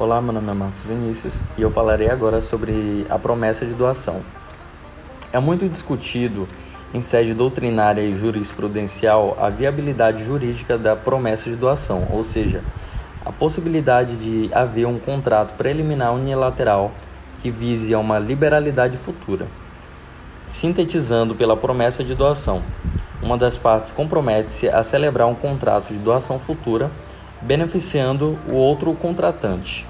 Olá, meu nome é Marcos Vinícius e eu falarei agora sobre a promessa de doação. É muito discutido em sede doutrinária e jurisprudencial a viabilidade jurídica da promessa de doação, ou seja, a possibilidade de haver um contrato preliminar unilateral que vise a uma liberalidade futura. Sintetizando pela promessa de doação, uma das partes compromete-se a celebrar um contrato de doação futura, beneficiando o outro contratante.